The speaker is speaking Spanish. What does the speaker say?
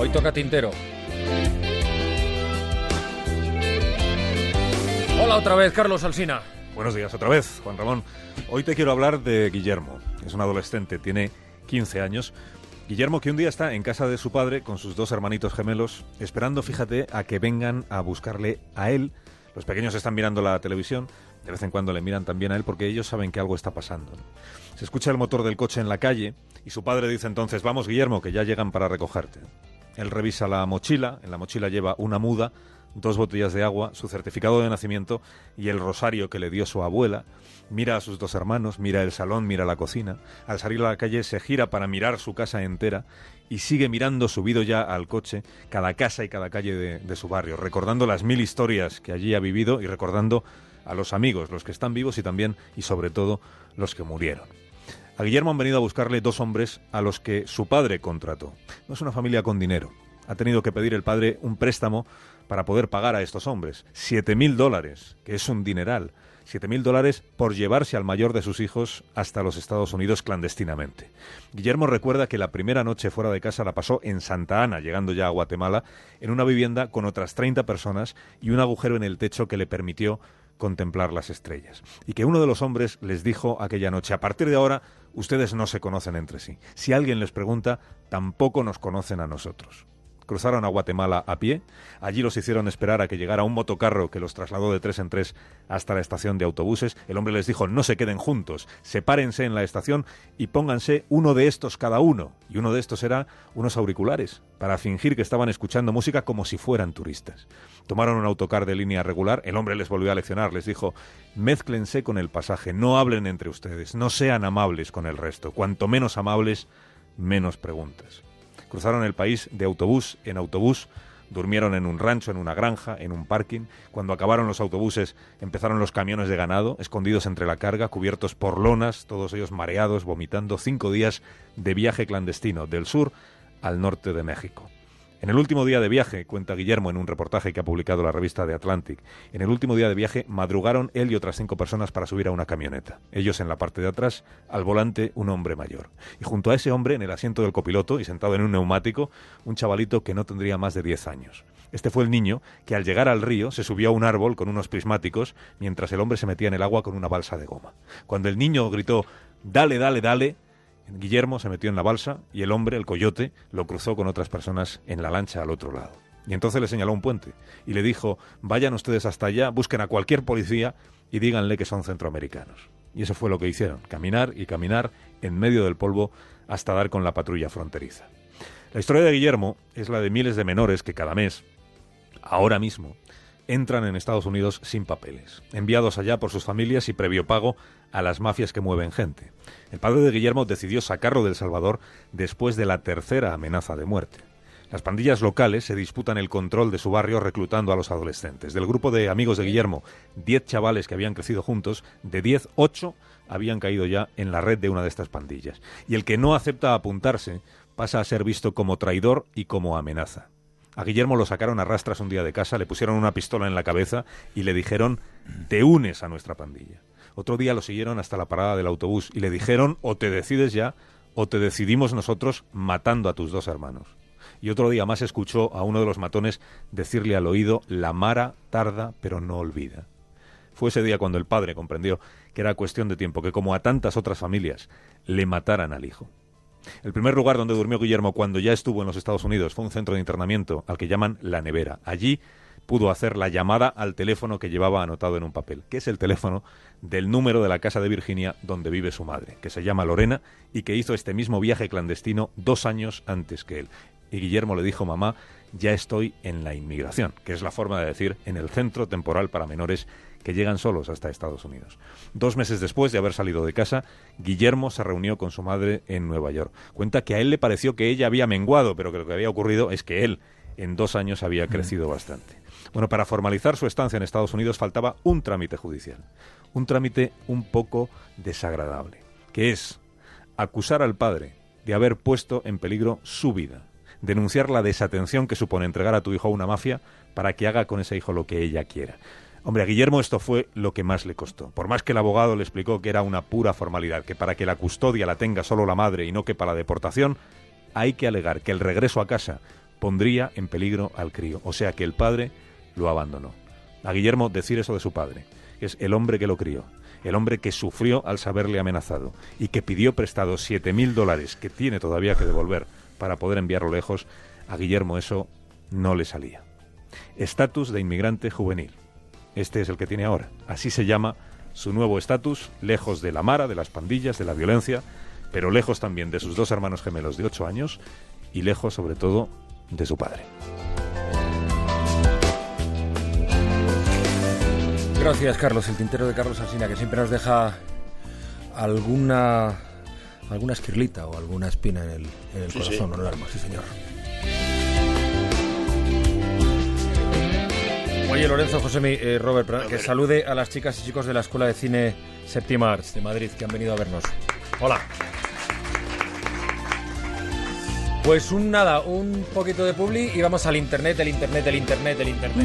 Hoy toca Tintero. Hola otra vez, Carlos Alsina. Buenos días otra vez, Juan Ramón. Hoy te quiero hablar de Guillermo. Es un adolescente, tiene 15 años. Guillermo que un día está en casa de su padre con sus dos hermanitos gemelos, esperando, fíjate, a que vengan a buscarle a él. Los pequeños están mirando la televisión, de vez en cuando le miran también a él porque ellos saben que algo está pasando. Se escucha el motor del coche en la calle y su padre dice entonces, vamos Guillermo, que ya llegan para recogerte. Él revisa la mochila, en la mochila lleva una muda, dos botellas de agua, su certificado de nacimiento y el rosario que le dio su abuela. Mira a sus dos hermanos, mira el salón, mira la cocina. Al salir a la calle se gira para mirar su casa entera y sigue mirando subido ya al coche cada casa y cada calle de, de su barrio, recordando las mil historias que allí ha vivido y recordando a los amigos, los que están vivos y también y sobre todo los que murieron. A Guillermo han venido a buscarle dos hombres a los que su padre contrató. No es una familia con dinero. Ha tenido que pedir el padre un préstamo para poder pagar a estos hombres. Siete mil dólares, que es un dineral. Siete mil dólares por llevarse al mayor de sus hijos hasta los Estados Unidos clandestinamente. Guillermo recuerda que la primera noche fuera de casa la pasó en Santa Ana, llegando ya a Guatemala, en una vivienda con otras 30 personas y un agujero en el techo que le permitió contemplar las estrellas. Y que uno de los hombres les dijo aquella noche, a partir de ahora ustedes no se conocen entre sí. Si alguien les pregunta, tampoco nos conocen a nosotros cruzaron a Guatemala a pie. Allí los hicieron esperar a que llegara un motocarro que los trasladó de tres en tres hasta la estación de autobuses. El hombre les dijo, no se queden juntos, sepárense en la estación y pónganse uno de estos cada uno. Y uno de estos era unos auriculares, para fingir que estaban escuchando música como si fueran turistas. Tomaron un autocar de línea regular, el hombre les volvió a leccionar, les dijo, mézclense con el pasaje, no hablen entre ustedes, no sean amables con el resto, cuanto menos amables, menos preguntas. Cruzaron el país de autobús en autobús, durmieron en un rancho, en una granja, en un parking. Cuando acabaron los autobuses, empezaron los camiones de ganado, escondidos entre la carga, cubiertos por lonas, todos ellos mareados, vomitando cinco días de viaje clandestino del sur al norte de México. En el último día de viaje, cuenta Guillermo en un reportaje que ha publicado la revista The Atlantic, en el último día de viaje madrugaron él y otras cinco personas para subir a una camioneta. Ellos en la parte de atrás, al volante un hombre mayor. Y junto a ese hombre, en el asiento del copiloto y sentado en un neumático, un chavalito que no tendría más de diez años. Este fue el niño que al llegar al río se subió a un árbol con unos prismáticos mientras el hombre se metía en el agua con una balsa de goma. Cuando el niño gritó, dale, dale, dale, Guillermo se metió en la balsa y el hombre, el coyote, lo cruzó con otras personas en la lancha al otro lado. Y entonces le señaló un puente y le dijo, vayan ustedes hasta allá, busquen a cualquier policía y díganle que son centroamericanos. Y eso fue lo que hicieron, caminar y caminar en medio del polvo hasta dar con la patrulla fronteriza. La historia de Guillermo es la de miles de menores que cada mes, ahora mismo, entran en Estados Unidos sin papeles, enviados allá por sus familias y previo pago a las mafias que mueven gente. El padre de Guillermo decidió sacarlo del Salvador después de la tercera amenaza de muerte. Las pandillas locales se disputan el control de su barrio reclutando a los adolescentes. Del grupo de amigos de Guillermo, diez chavales que habían crecido juntos, de diez, ocho habían caído ya en la red de una de estas pandillas. Y el que no acepta apuntarse pasa a ser visto como traidor y como amenaza. A Guillermo lo sacaron a rastras un día de casa, le pusieron una pistola en la cabeza y le dijeron, te unes a nuestra pandilla. Otro día lo siguieron hasta la parada del autobús y le dijeron o te decides ya o te decidimos nosotros matando a tus dos hermanos. Y otro día más escuchó a uno de los matones decirle al oído, la Mara tarda pero no olvida. Fue ese día cuando el padre comprendió que era cuestión de tiempo que, como a tantas otras familias, le mataran al hijo. El primer lugar donde durmió Guillermo cuando ya estuvo en los Estados Unidos fue un centro de internamiento al que llaman La Nevera. Allí pudo hacer la llamada al teléfono que llevaba anotado en un papel, que es el teléfono del número de la casa de Virginia donde vive su madre, que se llama Lorena y que hizo este mismo viaje clandestino dos años antes que él. Y Guillermo le dijo, mamá, ya estoy en la inmigración, que es la forma de decir en el centro temporal para menores que llegan solos hasta Estados Unidos. Dos meses después de haber salido de casa, Guillermo se reunió con su madre en Nueva York. Cuenta que a él le pareció que ella había menguado, pero que lo que había ocurrido es que él en dos años había crecido bastante. Bueno, para formalizar su estancia en Estados Unidos faltaba un trámite judicial, un trámite un poco desagradable, que es acusar al padre de haber puesto en peligro su vida, denunciar la desatención que supone entregar a tu hijo a una mafia para que haga con ese hijo lo que ella quiera. Hombre, a Guillermo esto fue lo que más le costó. Por más que el abogado le explicó que era una pura formalidad, que para que la custodia la tenga solo la madre y no que para la deportación, hay que alegar que el regreso a casa pondría en peligro al crío. O sea que el padre lo abandonó. A Guillermo decir eso de su padre, es el hombre que lo crió, el hombre que sufrió al saberle amenazado y que pidió prestado siete mil dólares que tiene todavía que devolver para poder enviarlo lejos, a Guillermo eso no le salía. Estatus de inmigrante juvenil. Este es el que tiene ahora. Así se llama su nuevo estatus, lejos de la mara, de las pandillas, de la violencia, pero lejos también de sus dos hermanos gemelos de ocho años y lejos sobre todo de su padre. Gracias, Carlos. El tintero de Carlos Alsina, que siempre nos deja alguna alguna esquirlita o alguna espina en el, en el corazón o en el alma. Sí, señor. Oye, Lorenzo, José eh, Robert, que salude a las chicas y chicos de la Escuela de Cine Séptima Arts de Madrid que han venido a vernos. Hola. Pues un nada, un poquito de publi y vamos al internet, el internet, el internet, el internet.